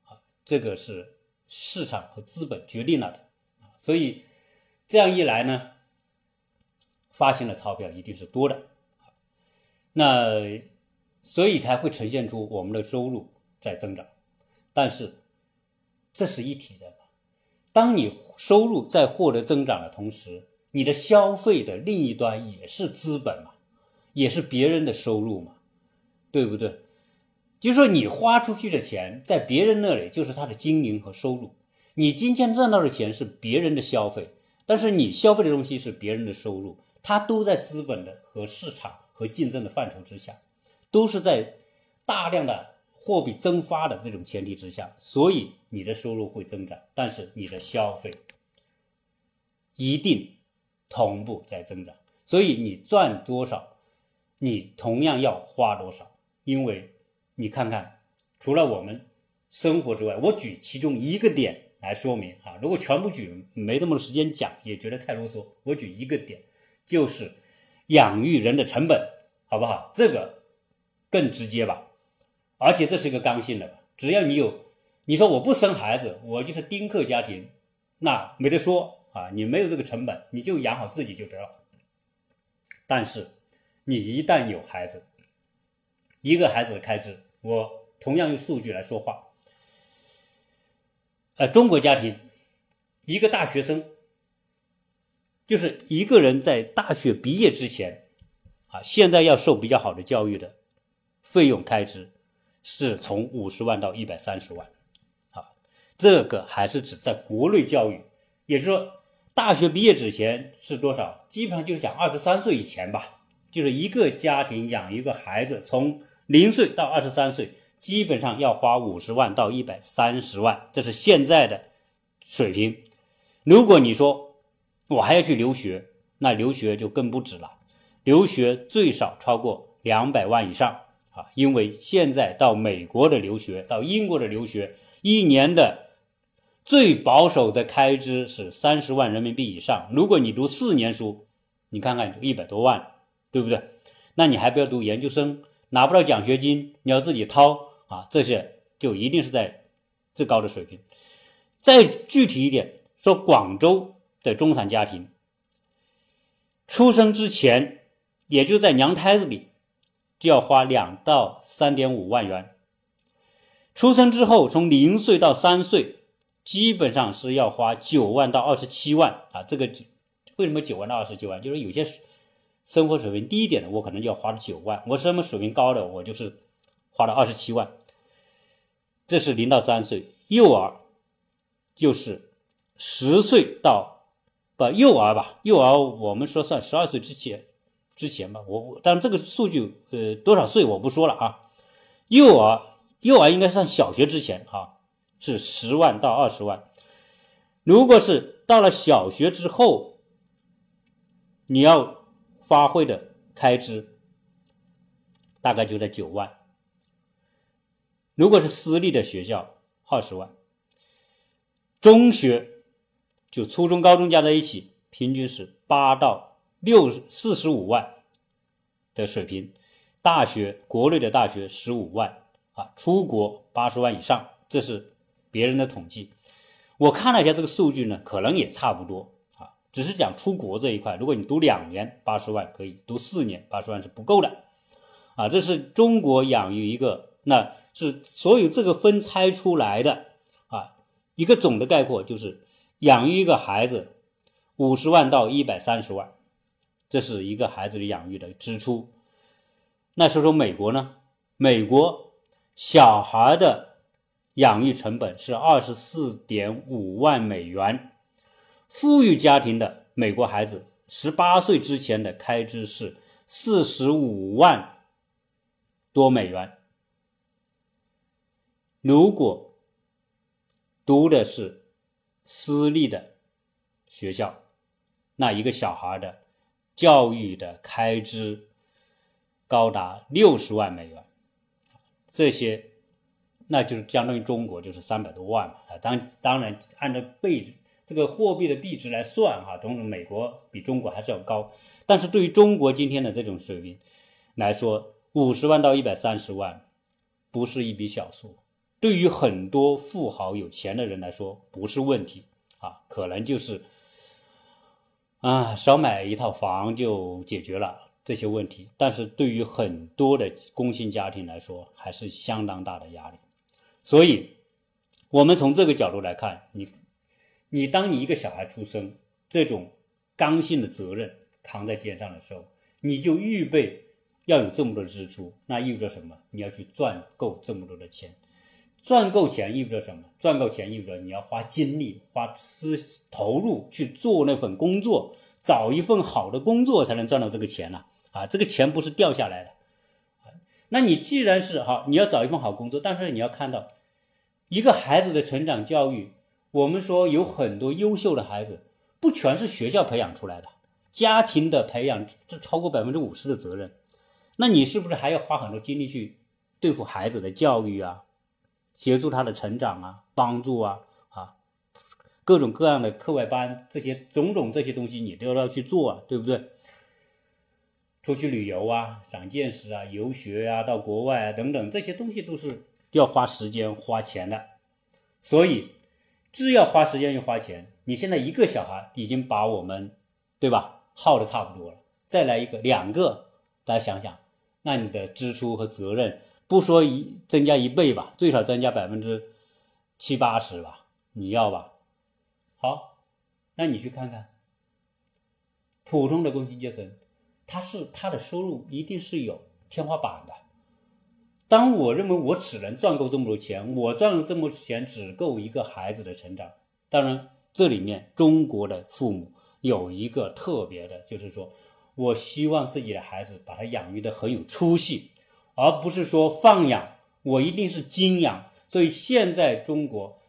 啊这个是市场和资本决定了的，所以这样一来呢，发行的钞票一定是多的，那所以才会呈现出我们的收入在增长，但是这是一体的，当你收入在获得增长的同时，你的消费的另一端也是资本嘛，也是别人的收入嘛，对不对？就是说，你花出去的钱在别人那里就是他的经营和收入。你今天赚到的钱是别人的消费，但是你消费的东西是别人的收入，它都在资本的和市场和竞争的范畴之下，都是在大量的货币增发的这种前提之下，所以你的收入会增长，但是你的消费一定同步在增长。所以你赚多少，你同样要花多少，因为。你看看，除了我们生活之外，我举其中一个点来说明啊。如果全部举，没那么多时间讲，也觉得太啰嗦。我举一个点，就是养育人的成本，好不好？这个更直接吧，而且这是一个刚性的。只要你有，你说我不生孩子，我就是丁克家庭，那没得说啊。你没有这个成本，你就养好自己就得了。但是你一旦有孩子，一个孩子的开支。我同样用数据来说话。呃，中国家庭一个大学生，就是一个人在大学毕业之前，啊，现在要受比较好的教育的费用开支是从五十万到一百三十万，啊，这个还是指在国内教育，也就是说，大学毕业之前是多少？基本上就是讲二十三岁以前吧，就是一个家庭养一个孩子从。零岁到二十三岁，基本上要花五十万到一百三十万，这是现在的水平。如果你说我还要去留学，那留学就更不止了，留学最少超过两百万以上啊！因为现在到美国的留学，到英国的留学，一年的最保守的开支是三十万人民币以上。如果你读四年书，你看看一百多万，对不对？那你还不要读研究生。拿不到奖学金，你要自己掏啊！这些就一定是在最高的水平。再具体一点说，广州的中产家庭出生之前，也就在娘胎子里就要花两到三点五万元；出生之后，从零岁到三岁，基本上是要花九万到二十七万啊！这个为什么九万到二十九万？就是有些。生活水平低一点的，我可能就要花了九万；我生活水平高的，我就是花了二十七万。这是零到三岁，幼儿就是十岁到不幼儿吧？幼儿我们说算十二岁之前之前吧。我我，但这个数据呃多少岁我不说了啊。幼儿幼儿应该上小学之前啊，是十万到二十万。如果是到了小学之后，你要。发挥的开支大概就在九万，如果是私立的学校，二十万。中学就初中、高中加在一起，平均是八到六四十五万的水平。大学国内的大学十五万啊，出国八十万以上，这是别人的统计。我看了一下这个数据呢，可能也差不多啊。只是讲出国这一块。如果你读两年，八十万可以；读四年，八十万是不够的。啊，这是中国养育一个，那是所有这个分拆出来的啊，一个总的概括就是养育一个孩子五十万到一百三十万，这是一个孩子的养育的支出。那说说美国呢？美国小孩的养育成本是二十四点五万美元，富裕家庭的美国孩子十八岁之前的开支是四十五万。多美元。如果读的是私立的学校，那一个小孩的教育的开支高达六十万美元。这些，那就是相当于中国就是三百多万嘛啊。当当然按照币这个货币的币值来算哈，同时美国比中国还是要高。但是对于中国今天的这种水平来说，五十万到一百三十万，不是一笔小数。对于很多富豪有钱的人来说，不是问题啊，可能就是啊，少买一套房就解决了这些问题。但是对于很多的工薪家庭来说，还是相当大的压力。所以，我们从这个角度来看，你，你当你一个小孩出生，这种刚性的责任扛在肩上的时候，你就预备。要有这么多支出，那意味着什么？你要去赚够这么多的钱，赚够钱意味着什么？赚够钱意味着你要花精力、花思投入去做那份工作，找一份好的工作才能赚到这个钱呢？啊，这个钱不是掉下来的。那你既然是好，你要找一份好工作，但是你要看到一个孩子的成长教育，我们说有很多优秀的孩子，不全是学校培养出来的，家庭的培养这超过百分之五十的责任。那你是不是还要花很多精力去对付孩子的教育啊，协助他的成长啊，帮助啊啊，各种各样的课外班这些种种这些东西你都要去做啊，对不对？出去旅游啊，长见识啊，游学啊，到国外啊等等这些东西都是要花时间花钱的，所以既要花时间又花钱。你现在一个小孩已经把我们对吧耗的差不多了，再来一个两个，大家想想。那你的支出和责任不说一增加一倍吧，最少增加百分之七八十吧，你要吧？好，那你去看看普通的工薪阶层，他是他的收入一定是有天花板的。当我认为我只能赚够这么多钱，我赚了这么多钱只够一个孩子的成长。当然，这里面中国的父母有一个特别的，就是说。我希望自己的孩子把他养育的很有出息，而不是说放养，我一定是精养。所以现在中国，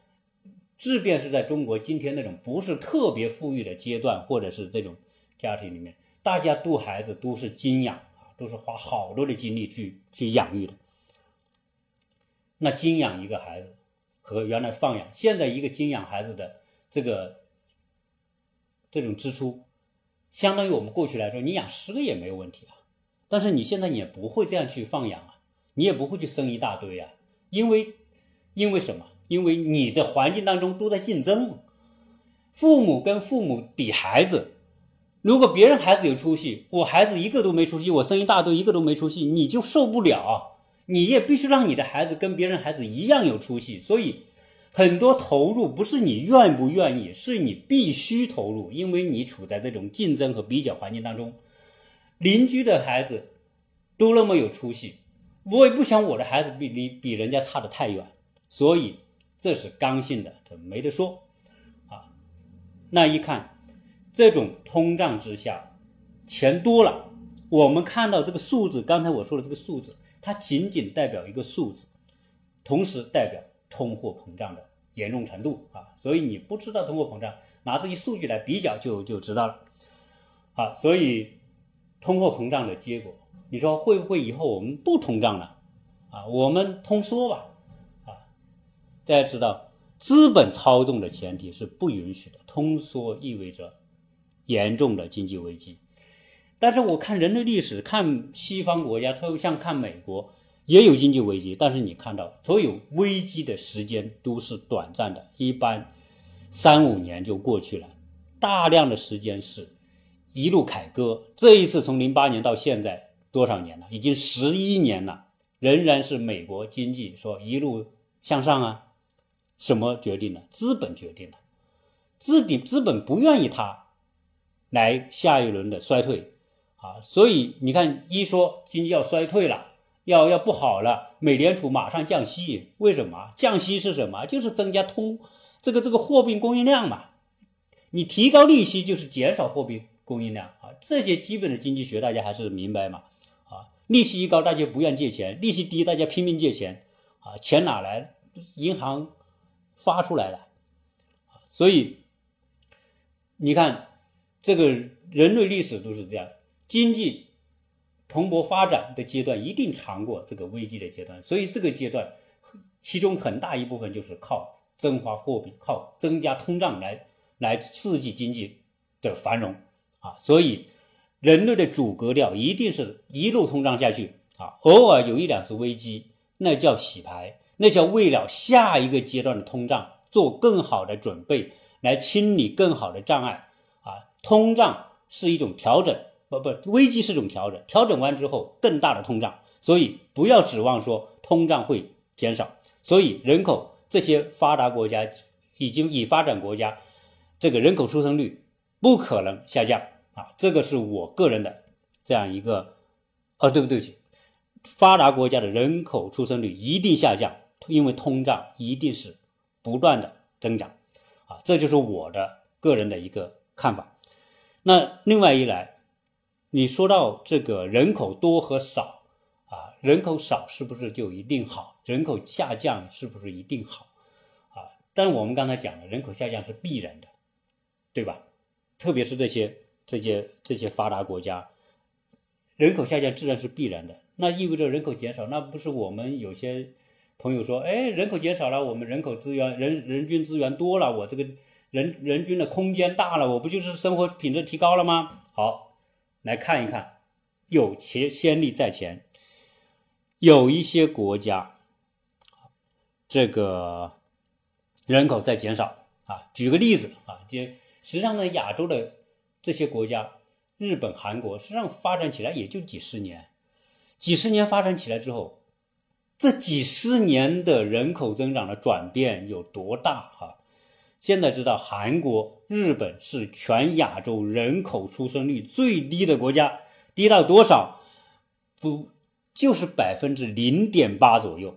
即便是在中国今天那种不是特别富裕的阶段，或者是这种家庭里面，大家度孩子都是精养，都是花好多的精力去去养育的。那精养一个孩子和原来放养，现在一个精养孩子的这个这种支出。相当于我们过去来说，你养十个也没有问题啊，但是你现在也不会这样去放养啊，你也不会去生一大堆啊，因为，因为什么？因为你的环境当中都在竞争，父母跟父母比孩子，如果别人孩子有出息，我孩子一个都没出息，我生一大堆一个都没出息，你就受不了，你也必须让你的孩子跟别人孩子一样有出息，所以。很多投入不是你愿不愿意，是你必须投入，因为你处在这种竞争和比较环境当中。邻居的孩子都那么有出息，我也不想我的孩子比你比人家差得太远，所以这是刚性的，这没得说啊。那一看，这种通胀之下，钱多了，我们看到这个数字，刚才我说的这个数字，它仅仅代表一个数字，同时代表。通货膨胀的严重程度啊，所以你不知道通货膨胀，拿这些数据来比较就就知道了。啊，所以通货膨胀的结果，你说会不会以后我们不通胀了？啊，我们通缩吧？啊，大家知道，资本操纵的前提是不允许的，通缩意味着严重的经济危机。但是我看人类历史，看西方国家，特别像看美国。也有经济危机，但是你看到所有危机的时间都是短暂的，一般三五年就过去了。大量的时间是一路凯歌。这一次从零八年到现在多少年了？已经十一年了，仍然是美国经济说一路向上啊。什么决定的？资本决定的，资底资本不愿意它来下一轮的衰退啊。所以你看，一说经济要衰退了，要要不好了，美联储马上降息。为什么？降息是什么？就是增加通这个这个货币供应量嘛。你提高利息就是减少货币供应量啊，这些基本的经济学大家还是明白嘛啊，利息一高大家不愿借钱，利息低大家拼命借钱啊，钱哪来？银行发出来了，所以你看这个人类历史都是这样，经济蓬勃发展的阶段一定长过这个危机的阶段，所以这个阶段其中很大一部分就是靠增发货币，靠增加通胀来。来刺激经济的繁荣啊，所以人类的主格调一定是一路通胀下去啊，偶尔有一两次危机，那叫洗牌，那叫为了下一个阶段的通胀做更好的准备，来清理更好的障碍啊。通胀是一种调整，不不，危机是一种调整，调整完之后更大的通胀，所以不要指望说通胀会减少。所以人口这些发达国家已经已发展国家。这个人口出生率不可能下降啊！这个是我个人的这样一个，啊，对不对？发达国家的人口出生率一定下降，因为通胀一定是不断的增长啊！这就是我的个人的一个看法。那另外一来，你说到这个人口多和少啊，人口少是不是就一定好？人口下降是不是一定好啊？但是我们刚才讲了，人口下降是必然的。对吧？特别是这些这些这些发达国家，人口下降自然是必然的。那意味着人口减少，那不是我们有些朋友说，哎，人口减少了，我们人口资源人人均资源多了，我这个人人均的空间大了，我不就是生活品质提高了吗？好，来看一看，有前先例在前，有一些国家，这个人口在减少啊。举个例子啊，就。实际上呢，亚洲的这些国家，日本、韩国，实际上发展起来也就几十年，几十年发展起来之后，这几十年的人口增长的转变有多大哈？现在知道，韩国、日本是全亚洲人口出生率最低的国家，低到多少？不，就是百分之零点八左右，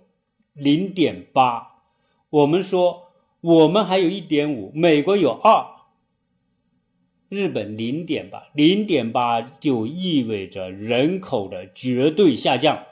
零点八。我们说，我们还有一点五，美国有二。日本零点八，零点八就意味着人口的绝对下降，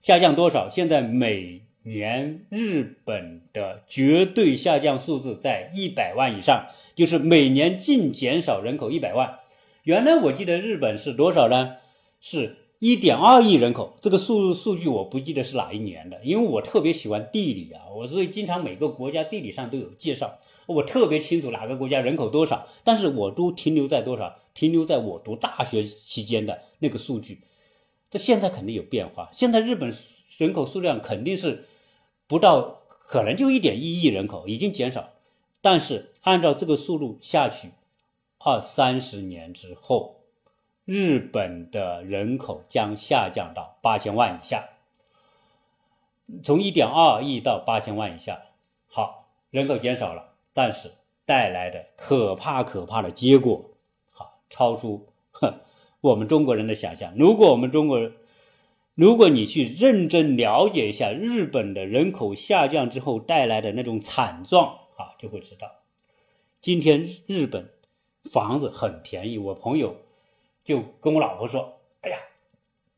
下降多少？现在每年日本的绝对下降数字在一百万以上，就是每年净减少人口一百万。原来我记得日本是多少呢？是。一点二亿人口，这个数数据我不记得是哪一年的，因为我特别喜欢地理啊，我所以经常每个国家地理上都有介绍，我特别清楚哪个国家人口多少，但是我都停留在多少，停留在我读大学期间的那个数据，这现在肯定有变化，现在日本人口数量肯定是不到，可能就一点一亿人口已经减少，但是按照这个速度下去，二三十年之后。日本的人口将下降到八千万以下，从一点二亿到八千万以下。好，人口减少了，但是带来的可怕可怕的结果，好，超出哼我们中国人的想象。如果我们中国人，如果你去认真了解一下日本的人口下降之后带来的那种惨状啊，就会知道，今天日本房子很便宜。我朋友。就跟我老婆说：“哎呀，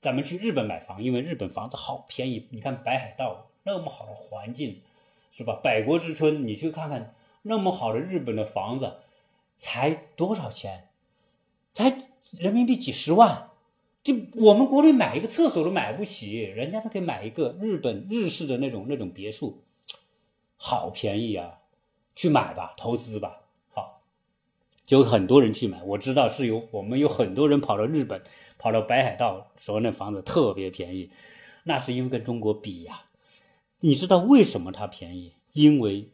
咱们去日本买房，因为日本房子好便宜。你看北海道那么好的环境，是吧？百国之春，你去看看那么好的日本的房子，才多少钱？才人民币几十万。就我们国内买一个厕所都买不起，人家都可以买一个日本日式的那种那种别墅，好便宜啊！去买吧，投资吧。”就很多人去买，我知道是有我们有很多人跑到日本，跑到北海道，说那房子特别便宜，那是因为跟中国比呀。你知道为什么它便宜？因为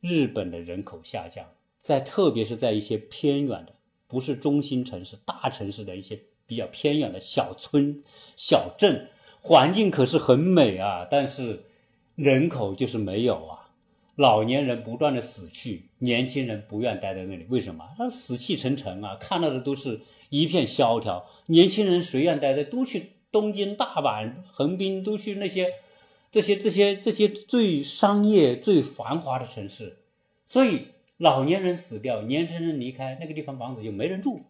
日本的人口下降，在特别是在一些偏远的，不是中心城市、大城市的一些比较偏远的小村、小镇，环境可是很美啊，但是人口就是没有啊，老年人不断的死去，年轻人不愿待在那里，为什么？那死气沉沉啊，看到的都是一片萧条，年轻人谁愿待在？都去东京、大阪、横滨，都去那些。这些这些这些最商业最繁华的城市，所以老年人死掉，年轻人离开那个地方，房子就没人住。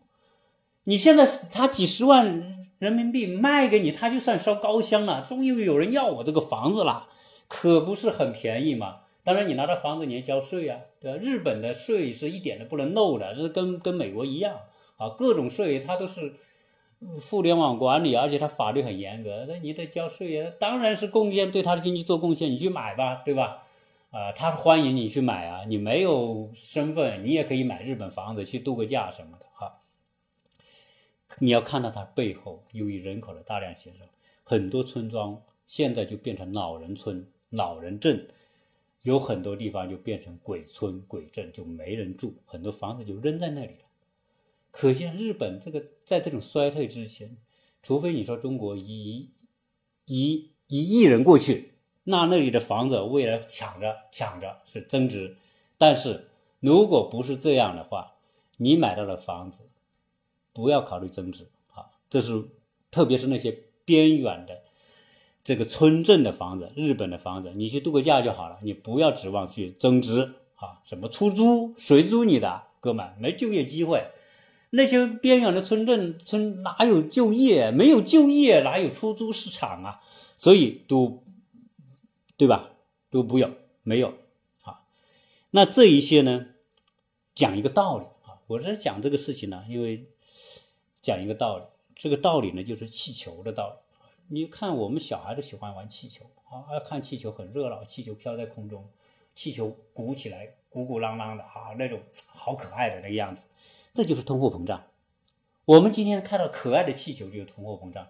你现在他几十万人民币卖给你，他就算烧高香了。终于有人要我这个房子了，可不是很便宜嘛？当然，你拿到房子你要交税啊，对吧？日本的税是一点都不能漏的，是跟跟美国一样啊，各种税它都是。互联网管理，而且它法律很严格，那你得交税啊。当然是贡献对他的经济做贡献，你去买吧，对吧？啊，他欢迎你去买啊。你没有身份，你也可以买日本房子去度个假什么的哈。你要看到它背后，由于人口的大量减少，很多村庄现在就变成老人村、老人镇，有很多地方就变成鬼村、鬼镇，就没人住，很多房子就扔在那里了。可见日本这个在这种衰退之前，除非你说中国一一一亿人过去，那那里的房子未来抢着抢着是增值，但是如果不是这样的话，你买到的房子不要考虑增值啊，这是特别是那些边远的这个村镇的房子，日本的房子，你去度个假就好了，你不要指望去增值啊，什么出租谁租你的，哥们没就业机会。那些边远的村镇村哪有就业？没有就业，哪有出租市场啊？所以都，对吧？都不有，没有啊。那这一些呢，讲一个道理啊。我在讲这个事情呢，因为讲一个道理。这个道理呢，就是气球的道理。你看，我们小孩都喜欢玩气球啊，看气球很热闹，气球飘在空中，气球鼓起来，鼓鼓囊囊的啊，那种好可爱的那个样子。这就是通货膨胀。我们今天看到可爱的气球就是通货膨胀。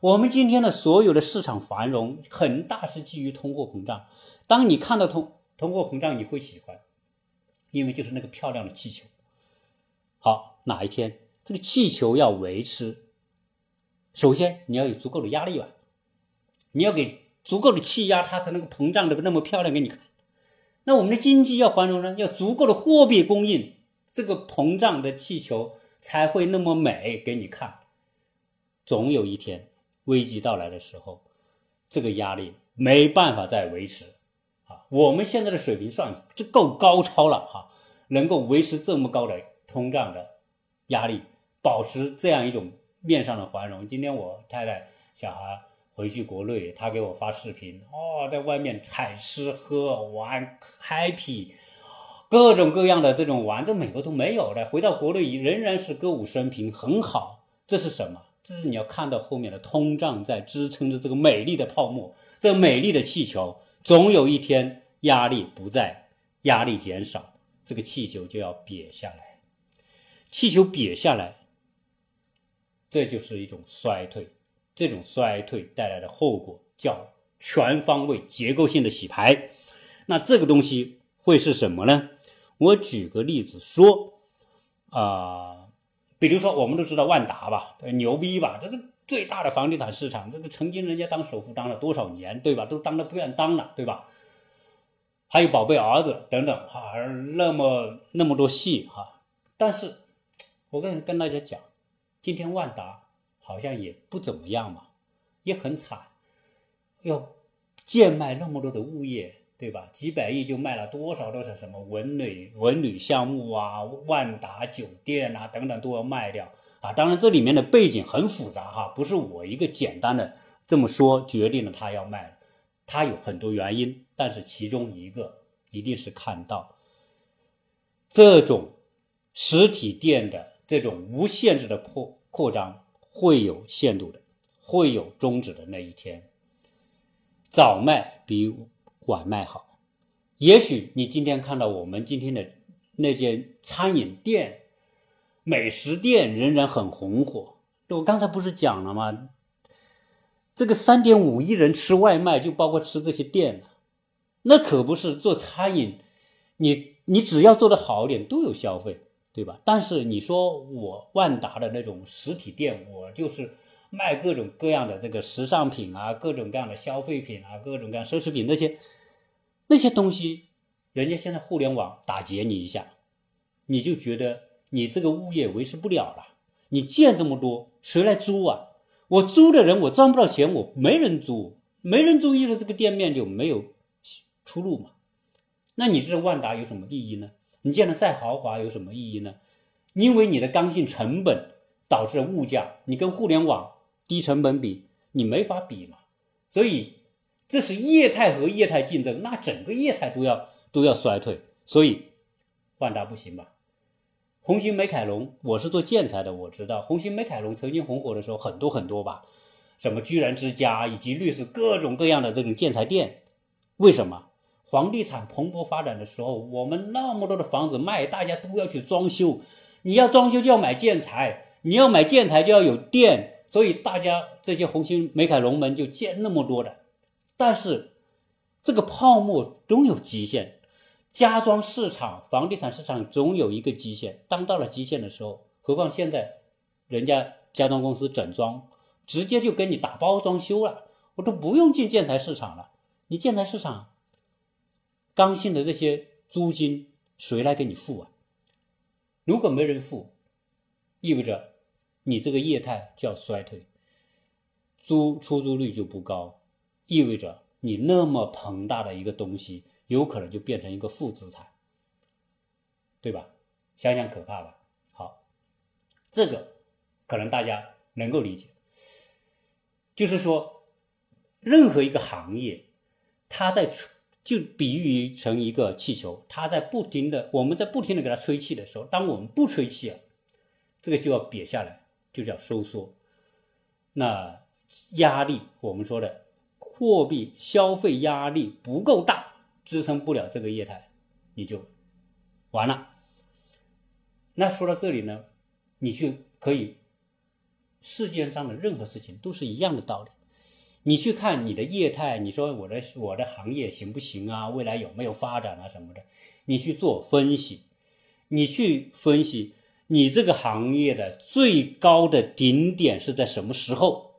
我们今天的所有的市场繁荣，很大是基于通货膨胀。当你看到通通货膨胀，你会喜欢，因为就是那个漂亮的气球。好，哪一天这个气球要维持，首先你要有足够的压力吧，你要给足够的气压，它才能够膨胀的那么漂亮给你看。那我们的经济要繁荣呢，要足够的货币供应。这个膨胀的气球才会那么美给你看。总有一天危机到来的时候，这个压力没办法再维持啊！我们现在的水平算这够高超了哈，能够维持这么高的通胀的压力，保持这样一种面上的繁荣。今天我太太小孩回去国内，他给我发视频哦，在外面海吃喝玩 happy。各种各样的这种玩，这美国都没有的。回到国内仍然是歌舞升平，很好。这是什么？这是你要看到后面的通胀在支撑着这个美丽的泡沫，这美丽的气球，总有一天压力不在，压力减少，这个气球就要瘪下来。气球瘪下来，这就是一种衰退。这种衰退带来的后果叫全方位结构性的洗牌。那这个东西会是什么呢？我举个例子说，啊，比如说我们都知道万达吧，牛逼吧？这个最大的房地产市场，这个曾经人家当首富当了多少年，对吧？都当的不愿当了，对吧？还有宝贝儿子等等，哈，那么那么多戏哈。但是，我跟跟大家讲，今天万达好像也不怎么样嘛，也很惨，要贱卖那么多的物业。对吧？几百亿就卖了多少多少什么文旅文旅项目啊，万达酒店啊等等都要卖掉啊！当然这里面的背景很复杂哈，不是我一个简单的这么说决定了他要卖，他有很多原因，但是其中一个一定是看到这种实体店的这种无限制的扩扩张会有限度的，会有终止的那一天，早卖比。晚卖好，也许你今天看到我们今天的那间餐饮店、美食店仍然很红火。我刚才不是讲了吗？这个三点五亿人吃外卖，就包括吃这些店了，那可不是做餐饮。你你只要做得好一点，都有消费，对吧？但是你说我万达的那种实体店，我就是卖各种各样的这个时尚品啊，各种各样的消费品啊，各种各样奢侈品那些那些东西，人家现在互联网打劫你一下，你就觉得你这个物业维持不了了。你建这么多，谁来租啊？我租的人我赚不到钱，我没人租，没人租，意味着这个店面就没有出路嘛。那你这万达有什么意义呢？你建的再豪华有什么意义呢？因为你的刚性成本导致物价，你跟互联网低成本比，你没法比嘛。所以这是业态和业态竞争，那整个业态都要都要衰退。所以万达不行吧？红星美凯龙，我是做建材的，我知道红星美凯龙曾经红火的时候很多很多吧，什么居然之家以及类似各种各样的这种建材店，为什么房地产蓬勃发展的时候，我们那么多的房子卖，大家都要去装修，你要装修就要买建材，你要买建材就要有电，所以大家这些红星美凯龙门就建那么多的，但是这个泡沫总有极限。家装市场、房地产市场总有一个极限，当到了极限的时候，何况现在，人家家装公司整装直接就给你打包装修了，我都不用进建材市场了。你建材市场刚性的这些租金谁来给你付啊？如果没人付，意味着你这个业态就要衰退，租出租率就不高，意味着你那么庞大的一个东西。有可能就变成一个负资产，对吧？想想可怕吧。好，这个可能大家能够理解，就是说，任何一个行业，它在，就比喻成一个气球，它在不停的，我们在不停的给它吹气的时候，当我们不吹气啊，这个就要瘪下来，就叫收缩。那压力，我们说的货币消费压力不够大。支撑不了这个业态，你就完了。那说到这里呢，你去可以，世界上的任何事情都是一样的道理。你去看你的业态，你说我的我的行业行不行啊？未来有没有发展啊什么的？你去做分析，你去分析你这个行业的最高的顶点是在什么时候？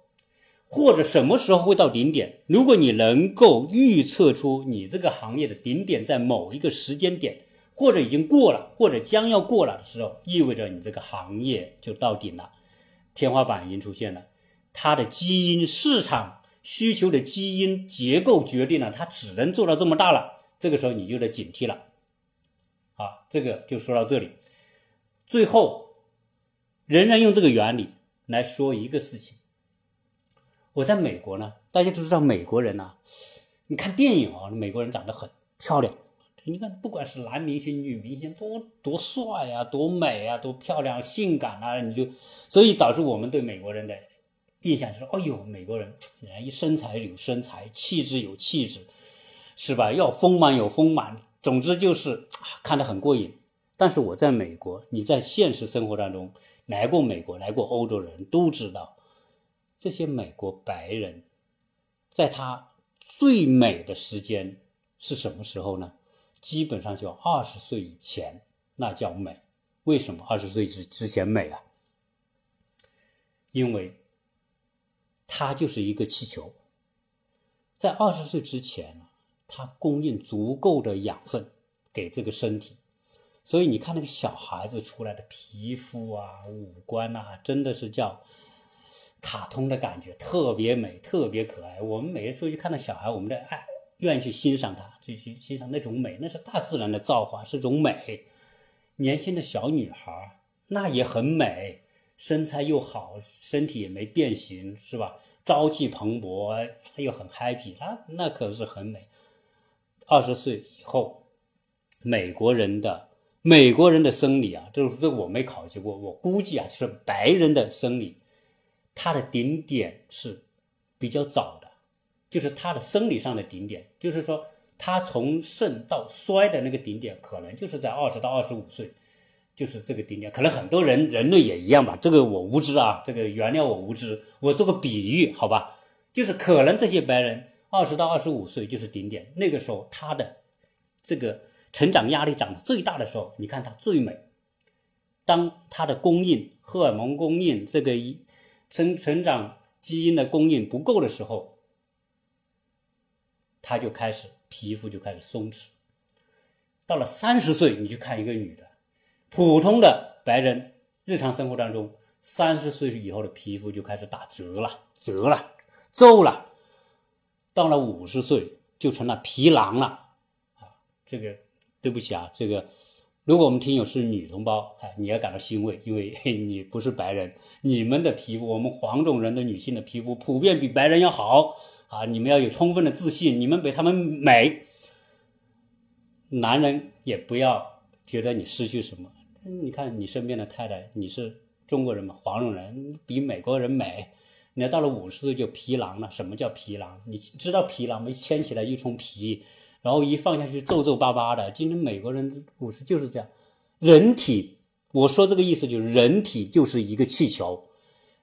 或者什么时候会到顶点？如果你能够预测出你这个行业的顶点在某一个时间点，或者已经过了，或者将要过了的时候，意味着你这个行业就到顶了，天花板已经出现了。它的基因市场需求的基因结构决定了它只能做到这么大了。这个时候你就得警惕了。好，这个就说到这里。最后，仍然用这个原理来说一个事情。我在美国呢，大家都知道美国人呐，你看电影啊，美国人长得很漂亮。你看，不管是男明星、女明星，多多帅呀，多美啊，多漂亮、性感啊，你就，所以导致我们对美国人的印象是：哎呦，美国人，人一身材有身材，气质有气质，是吧？要丰满有丰满，总之就是看得很过瘾。但是我在美国，你在现实生活当中来过美国、来过欧洲人都知道。这些美国白人，在他最美的时间是什么时候呢？基本上就二十岁以前，那叫美。为什么二十岁之之前美啊？因为它就是一个气球，在二十岁之前，它供应足够的养分给这个身体，所以你看那个小孩子出来的皮肤啊、五官啊，真的是叫。卡通的感觉特别美，特别可爱。我们每次出去看到小孩，我们的爱愿意去欣赏它，就去欣赏那种美，那是大自然的造化，是种美。年轻的小女孩那也很美，身材又好，身体也没变形，是吧？朝气蓬勃，又很 happy，那那可是很美。二十岁以后，美国人的美国人的生理啊，这这我没考究过，我估计啊，就是白人的生理。它的顶点是比较早的，就是他的生理上的顶点，就是说他从盛到衰的那个顶点，可能就是在二十到二十五岁，就是这个顶点。可能很多人人类也一样吧，这个我无知啊，这个原谅我无知，我做个比喻，好吧？就是可能这些白人二十到二十五岁就是顶点，那个时候他的这个成长压力长得最大的时候，你看她最美。当她的供应荷尔蒙供应这个一成成长基因的供应不够的时候，她就开始皮肤就开始松弛。到了三十岁，你去看一个女的，普通的白人，日常生活当中，三十岁以后的皮肤就开始打折了，折了，皱了。到了五十岁，就成了皮囊了。啊，这个对不起啊，这个如果我们听友是女同胞，哎，你要感到欣慰，因为 你不是白人，你们的皮肤，我们黄种人的女性的皮肤普遍比白人要好啊，你们要有充分的自信，你们比他们美。男人也不要觉得你失去什么。你看你身边的太太，你是中国人嘛？黄种人比美国人美。你要到了五十岁就皮囊了。什么叫皮囊？你知道皮囊没？牵起来一层皮，然后一放下去皱皱巴巴的。今天美国人五十就是这样。人体，我说这个意思就是人体就是一个气球。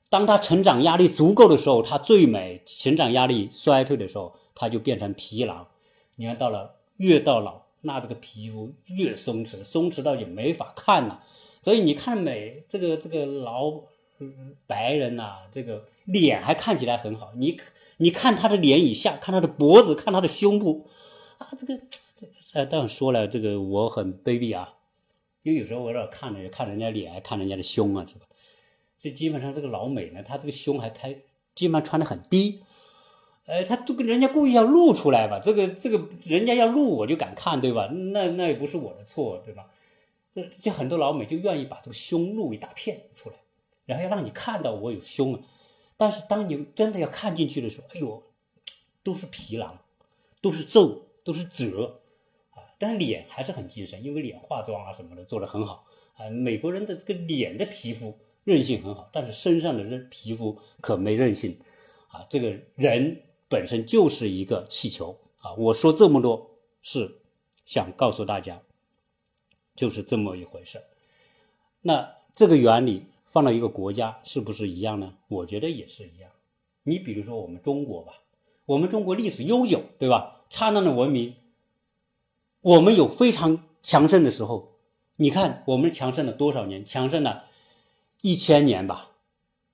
当他成长压力足够的时候，他最美；成长压力衰退的时候，他就变成皮囊。你看到了，越到老。那这个皮肤越松弛，松弛到就没法看了。所以你看美这个这个老白人呐，这个脸还看起来很好。你你看他的脸以下，看他的脖子，看他的胸部，啊，这个这呃，当然说了，这个我很卑鄙啊，因为有时候我老看着看人家脸，看人家的胸啊，是吧？这基本上这个老美呢，他这个胸还开，基本上穿的很低。哎，他都跟人家故意要露出来吧？这个这个人家要露，我就敢看，对吧？那那也不是我的错，对吧？就就很多老美就愿意把这个胸露一大片出来，然后要让你看到我有胸啊。但是当你真的要看进去的时候，哎呦，都是皮囊，都是皱，都是褶啊。但是脸还是很精神，因为脸化妆啊什么的做得很好啊。美国人的这个脸的皮肤韧性很好，但是身上的韧皮肤可没韧性啊。这个人。本身就是一个气球啊！我说这么多是想告诉大家，就是这么一回事。那这个原理放到一个国家是不是一样呢？我觉得也是一样。你比如说我们中国吧，我们中国历史悠久，对吧？灿烂的文明，我们有非常强盛的时候。你看我们强盛了多少年？强盛了一千年吧。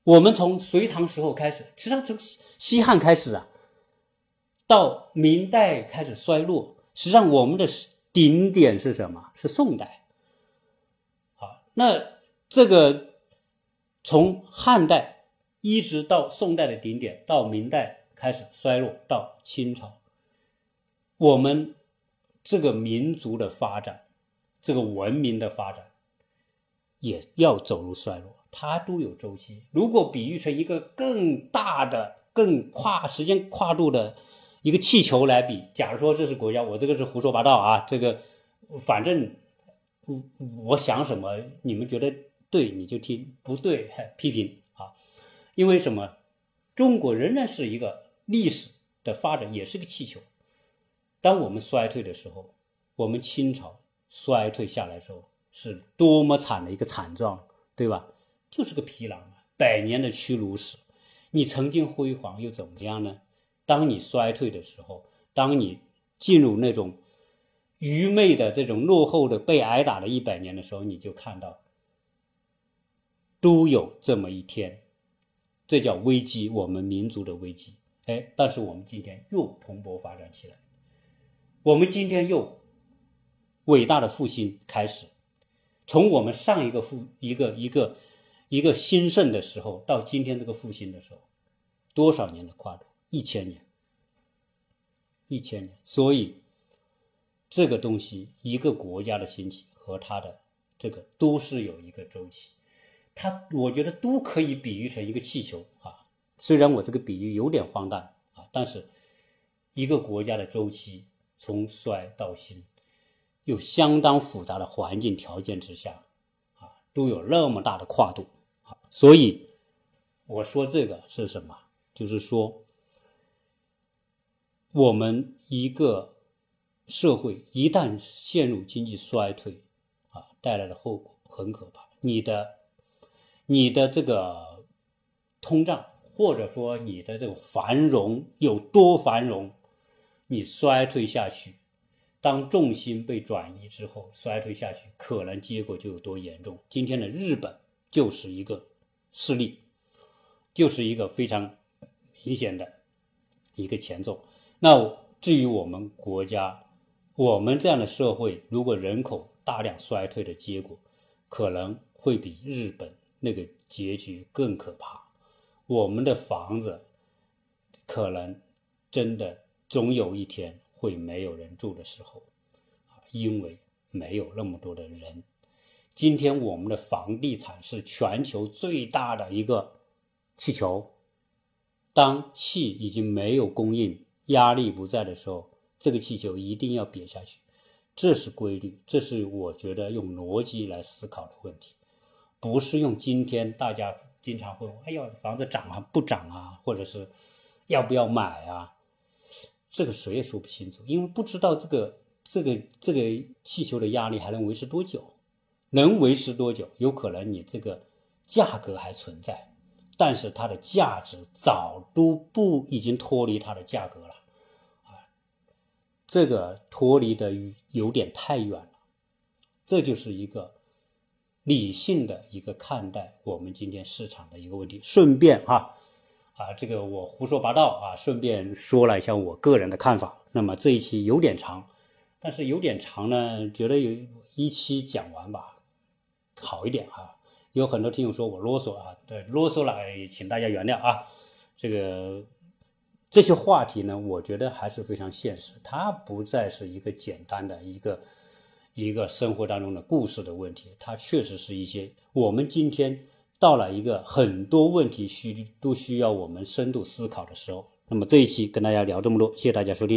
我们从隋唐时候开始，实际上从西汉开始啊。到明代开始衰落，实际上我们的顶点是什么？是宋代。好，那这个从汉代一直到宋代的顶点，到明代开始衰落，到清朝，我们这个民族的发展，这个文明的发展，也要走入衰落，它都有周期。如果比喻成一个更大的、更跨时间跨度的。一个气球来比，假如说这是国家，我这个是胡说八道啊。这个反正我我想什么，你们觉得对你就听，不对 批评啊。因为什么？中国仍然是一个历史的发展，也是个气球。当我们衰退的时候，我们清朝衰退下来的时候，是多么惨的一个惨状，对吧？就是个皮囊百年的屈辱史。你曾经辉煌又怎么样呢？当你衰退的时候，当你进入那种愚昧的、这种落后的、被挨打的一百年的时候，你就看到都有这么一天，这叫危机，我们民族的危机。哎，但是我们今天又蓬勃发展起来，我们今天又伟大的复兴开始。从我们上一个复一个一个一个兴盛的时候，到今天这个复兴的时候，多少年的跨度？一千年，一千年，所以这个东西，一个国家的兴起和它的这个都是有一个周期，它我觉得都可以比喻成一个气球啊。虽然我这个比喻有点荒诞啊，但是一个国家的周期从衰到兴，有相当复杂的环境条件之下啊，都有那么大的跨度啊。所以我说这个是什么？就是说。我们一个社会一旦陷入经济衰退，啊，带来的后果很可怕。你的、你的这个通胀，或者说你的这个繁荣有多繁荣，你衰退下去，当重心被转移之后，衰退下去，可能结果就有多严重。今天的日本就是一个事例，就是一个非常明显的一个前奏。那至于我们国家，我们这样的社会，如果人口大量衰退的结果，可能会比日本那个结局更可怕。我们的房子可能真的总有一天会没有人住的时候，因为没有那么多的人。今天我们的房地产是全球最大的一个气球，当气已经没有供应，压力不在的时候，这个气球一定要瘪下去，这是规律，这是我觉得用逻辑来思考的问题，不是用今天大家。经常会问：“哎呀，房子涨啊，不涨啊，或者是要不要买啊？”这个谁也说不清楚，因为不知道这个这个这个气球的压力还能维持多久，能维持多久？有可能你这个价格还存在，但是它的价值早都不已经脱离它的价格了！这个脱离的有点太远了，这就是一个。理性的一个看待我们今天市场的一个问题，顺便哈啊，这个我胡说八道啊，顺便说了一下我个人的看法。那么这一期有点长，但是有点长呢，觉得有一期讲完吧，好一点哈。有很多听友说我啰嗦啊，对，啰嗦了，请大家原谅啊。这个这些话题呢，我觉得还是非常现实，它不再是一个简单的一个。一个生活当中的故事的问题，它确实是一些我们今天到了一个很多问题需都需要我们深度思考的时候。那么这一期跟大家聊这么多，谢谢大家收听。